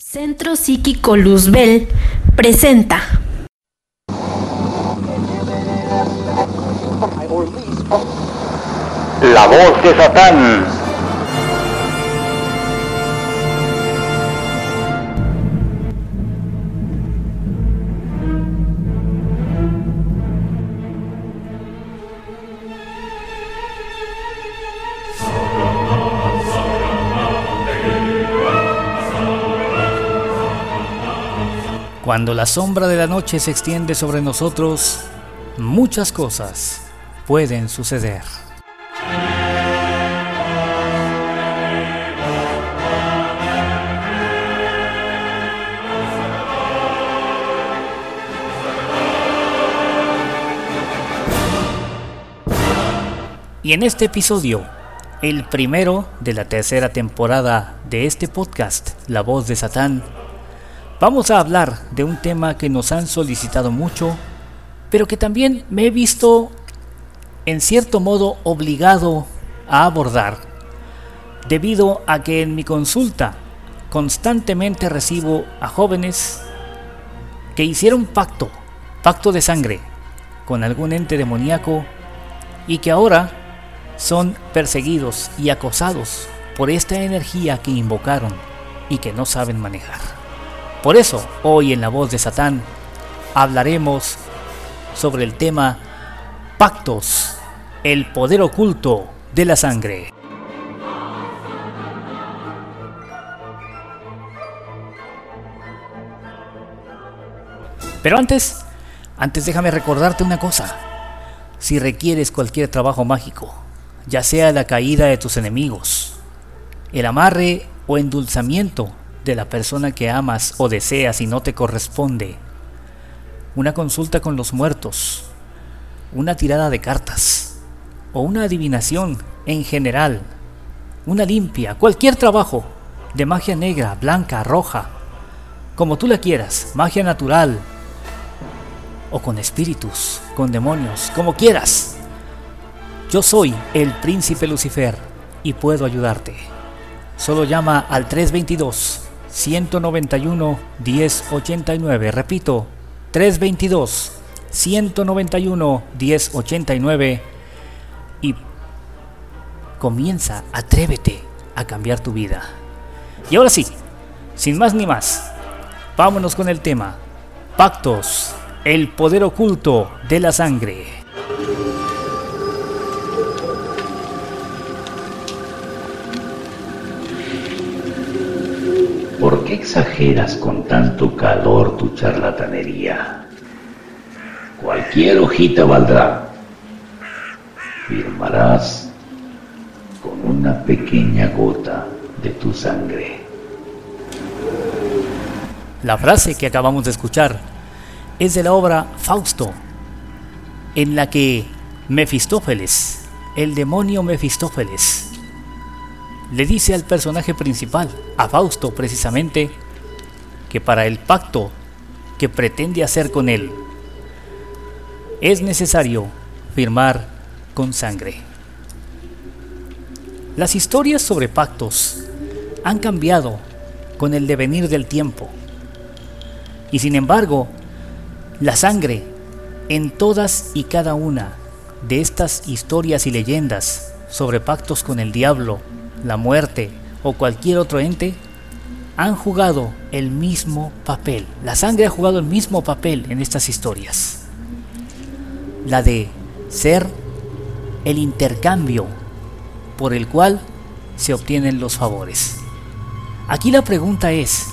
Centro Psíquico Luzbel presenta. La voz de Satán. Cuando la sombra de la noche se extiende sobre nosotros, muchas cosas pueden suceder. Y en este episodio, el primero de la tercera temporada de este podcast, La voz de Satán, vamos a hablar de un tema que nos han solicitado mucho, pero que también me he visto en cierto modo obligado a abordar, debido a que en mi consulta constantemente recibo a jóvenes que hicieron pacto, pacto de sangre, con algún ente demoníaco y que ahora son perseguidos y acosados por esta energía que invocaron y que no saben manejar. Por eso, hoy en La Voz de Satán hablaremos sobre el tema Pactos, el poder oculto de la sangre. Pero antes, antes déjame recordarte una cosa. Si requieres cualquier trabajo mágico, ya sea la caída de tus enemigos, el amarre o endulzamiento de la persona que amas o deseas y no te corresponde, una consulta con los muertos, una tirada de cartas o una adivinación en general, una limpia, cualquier trabajo de magia negra, blanca, roja, como tú la quieras, magia natural o con espíritus, con demonios, como quieras. Yo soy el príncipe Lucifer y puedo ayudarte. Solo llama al 322 191 1089. Repito, 322 191 1089 y comienza, atrévete a cambiar tu vida. Y ahora sí, sin más ni más, vámonos con el tema. Pactos, el poder oculto de la sangre. Qué exageras con tanto calor tu charlatanería? Cualquier hojita valdrá. Firmarás con una pequeña gota de tu sangre. La frase que acabamos de escuchar es de la obra Fausto, en la que Mefistófeles, el demonio Mefistófeles, le dice al personaje principal, a Fausto precisamente, que para el pacto que pretende hacer con él, es necesario firmar con sangre. Las historias sobre pactos han cambiado con el devenir del tiempo. Y sin embargo, la sangre en todas y cada una de estas historias y leyendas sobre pactos con el diablo, la muerte o cualquier otro ente han jugado el mismo papel. La sangre ha jugado el mismo papel en estas historias. La de ser el intercambio por el cual se obtienen los favores. Aquí la pregunta es,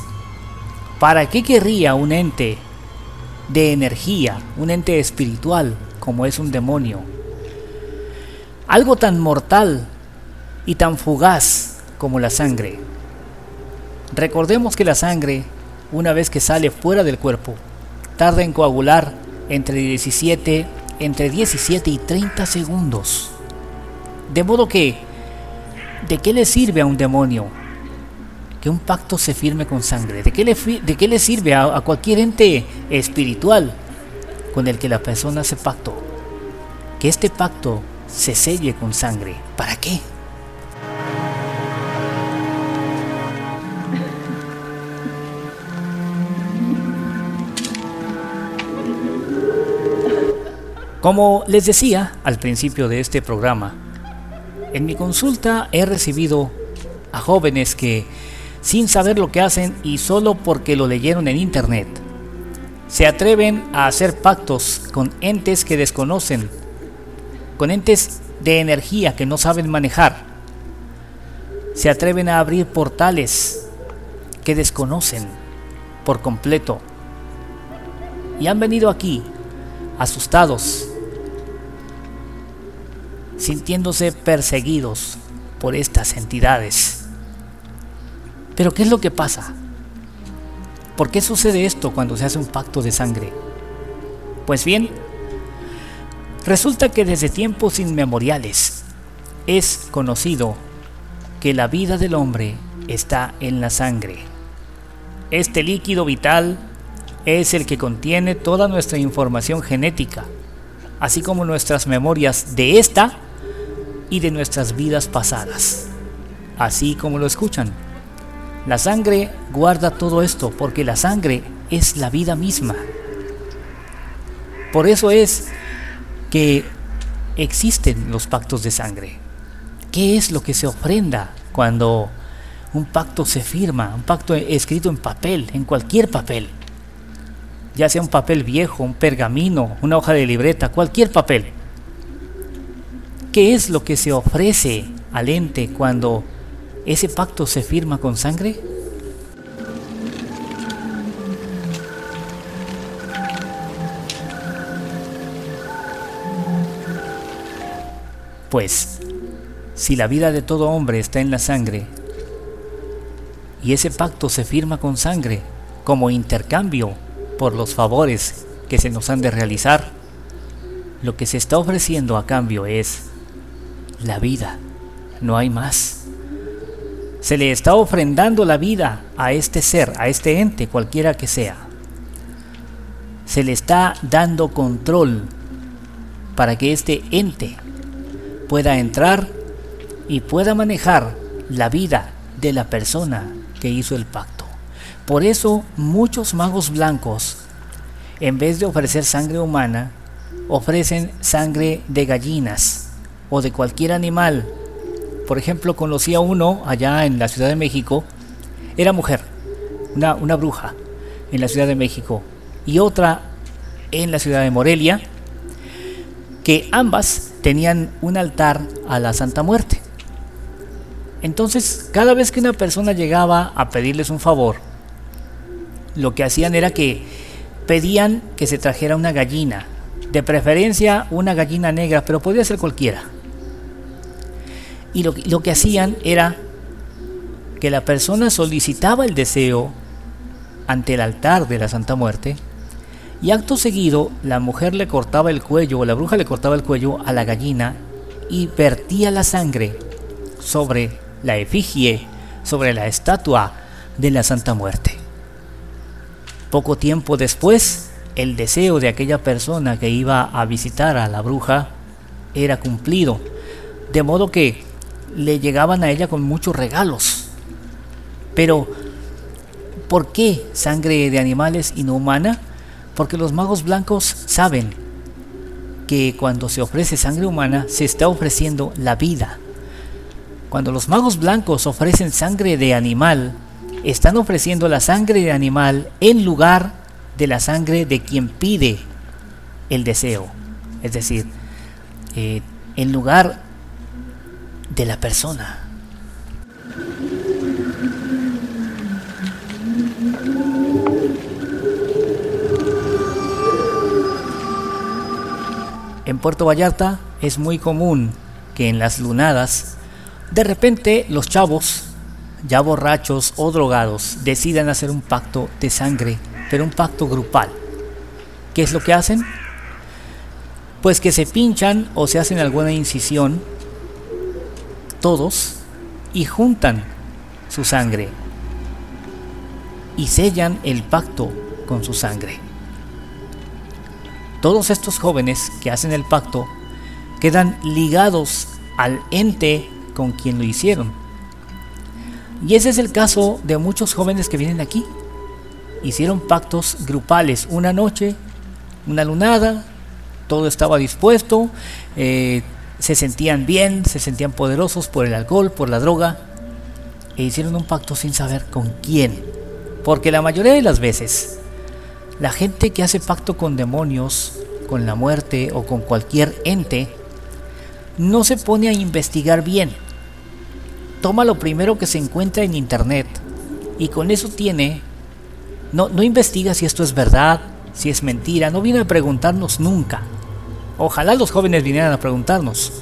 ¿para qué querría un ente de energía, un ente espiritual como es un demonio, algo tan mortal y tan fugaz como la sangre? Recordemos que la sangre, una vez que sale fuera del cuerpo, tarda en coagular entre 17, entre 17 y 30 segundos. De modo que, ¿de qué le sirve a un demonio que un pacto se firme con sangre? ¿De qué le, de qué le sirve a, a cualquier ente espiritual con el que la persona hace pacto? Que este pacto se selle con sangre. ¿Para qué? Como les decía al principio de este programa, en mi consulta he recibido a jóvenes que, sin saber lo que hacen y solo porque lo leyeron en internet, se atreven a hacer pactos con entes que desconocen, con entes de energía que no saben manejar. Se atreven a abrir portales que desconocen por completo. Y han venido aquí asustados, sintiéndose perseguidos por estas entidades. Pero ¿qué es lo que pasa? ¿Por qué sucede esto cuando se hace un pacto de sangre? Pues bien, resulta que desde tiempos inmemoriales es conocido que la vida del hombre está en la sangre. Este líquido vital es el que contiene toda nuestra información genética, así como nuestras memorias de esta y de nuestras vidas pasadas, así como lo escuchan. La sangre guarda todo esto porque la sangre es la vida misma. Por eso es que existen los pactos de sangre. ¿Qué es lo que se ofrenda cuando un pacto se firma? Un pacto escrito en papel, en cualquier papel. Ya sea un papel viejo, un pergamino, una hoja de libreta, cualquier papel. ¿Qué es lo que se ofrece al ente cuando ¿Ese pacto se firma con sangre? Pues, si la vida de todo hombre está en la sangre, y ese pacto se firma con sangre como intercambio por los favores que se nos han de realizar, lo que se está ofreciendo a cambio es la vida, no hay más. Se le está ofrendando la vida a este ser, a este ente, cualquiera que sea. Se le está dando control para que este ente pueda entrar y pueda manejar la vida de la persona que hizo el pacto. Por eso muchos magos blancos, en vez de ofrecer sangre humana, ofrecen sangre de gallinas o de cualquier animal por ejemplo, conocí a uno allá en la Ciudad de México, era mujer, una, una bruja en la Ciudad de México, y otra en la ciudad de Morelia, que ambas tenían un altar a la Santa Muerte. Entonces, cada vez que una persona llegaba a pedirles un favor, lo que hacían era que pedían que se trajera una gallina, de preferencia una gallina negra, pero podía ser cualquiera y lo, que hacían era que la persona solicitaba el deseo ante el altar de la Santa Muerte y acto seguido la mujer le cortaba el cuello o la bruja le cortaba el cuello a la gallina y vertía la sangre sobre la efigie, sobre la estatua de la Santa Muerte. Poco tiempo después, el deseo de aquella persona que iba a visitar a la bruja era cumplido, de modo que le llegaban a ella con muchos regalos. Pero, ¿por qué sangre de animales y no humana? Porque los magos blancos saben que cuando se ofrece sangre humana se está ofreciendo la vida. Cuando los magos blancos ofrecen sangre de animal, están ofreciendo la sangre de animal en lugar de la sangre de quien pide el deseo. Es decir, eh, en lugar de la persona. En Puerto Vallarta es muy común que en las lunadas, de repente los chavos, ya borrachos o drogados, decidan hacer un pacto de sangre, pero un pacto grupal. ¿Qué es lo que hacen? Pues que se pinchan o se hacen alguna incisión todos y juntan su sangre y sellan el pacto con su sangre. Todos estos jóvenes que hacen el pacto quedan ligados al ente con quien lo hicieron. Y ese es el caso de muchos jóvenes que vienen aquí. Hicieron pactos grupales una noche, una lunada, todo estaba dispuesto, eh, se sentían bien, se sentían poderosos por el alcohol, por la droga, e hicieron un pacto sin saber con quién. Porque la mayoría de las veces, la gente que hace pacto con demonios, con la muerte o con cualquier ente, no se pone a investigar bien. Toma lo primero que se encuentra en internet y con eso tiene, no, no investiga si esto es verdad, si es mentira, no viene a preguntarnos nunca. Ojalá los jóvenes vinieran a preguntarnos.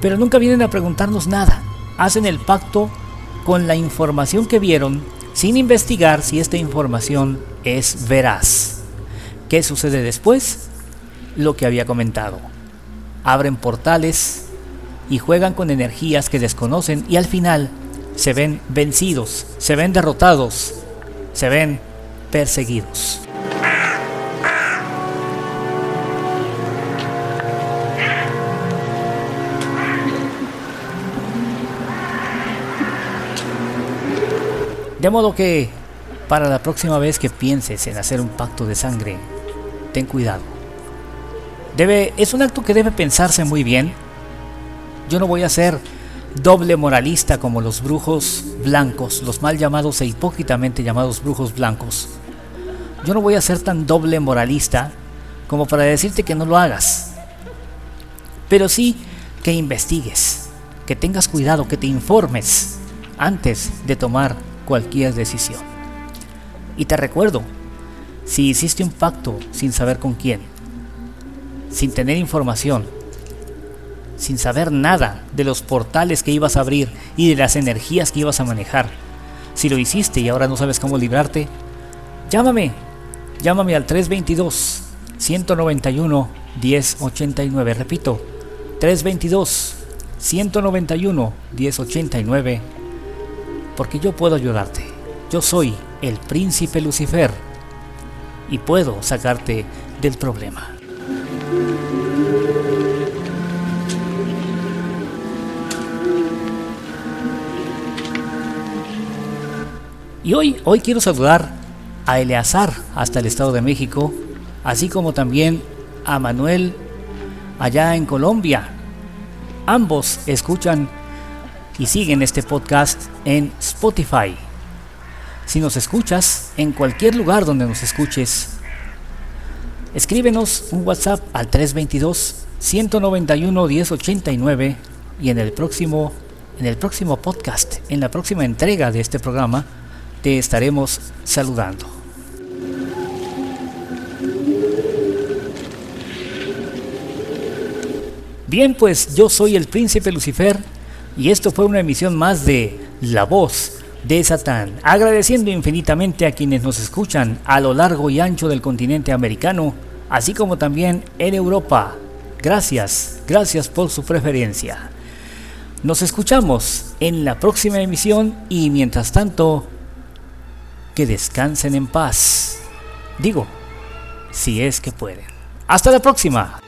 Pero nunca vienen a preguntarnos nada. Hacen el pacto con la información que vieron sin investigar si esta información es veraz. ¿Qué sucede después? Lo que había comentado. Abren portales y juegan con energías que desconocen y al final se ven vencidos, se ven derrotados, se ven perseguidos. De modo que, para la próxima vez que pienses en hacer un pacto de sangre, ten cuidado. Debe, es un acto que debe pensarse muy bien. Yo no voy a ser doble moralista como los brujos blancos, los mal llamados e hipócritamente llamados brujos blancos. Yo no voy a ser tan doble moralista como para decirte que no lo hagas. Pero sí que investigues, que tengas cuidado, que te informes antes de tomar cualquier decisión. Y te recuerdo, si hiciste un pacto sin saber con quién, sin tener información, sin saber nada de los portales que ibas a abrir y de las energías que ibas a manejar, si lo hiciste y ahora no sabes cómo librarte, llámame, llámame al 322 191 1089, repito, 322 191 1089 porque yo puedo ayudarte. Yo soy el príncipe Lucifer y puedo sacarte del problema. Y hoy, hoy quiero saludar a Eleazar hasta el Estado de México, así como también a Manuel allá en Colombia. Ambos escuchan y siguen este podcast en Spotify. Si nos escuchas en cualquier lugar donde nos escuches, escríbenos un WhatsApp al 322 191 1089 y en el próximo en el próximo podcast, en la próxima entrega de este programa, te estaremos saludando. Bien, pues yo soy el príncipe Lucifer y esto fue una emisión más de La Voz de Satán, agradeciendo infinitamente a quienes nos escuchan a lo largo y ancho del continente americano, así como también en Europa. Gracias, gracias por su preferencia. Nos escuchamos en la próxima emisión y mientras tanto, que descansen en paz. Digo, si es que pueden. Hasta la próxima.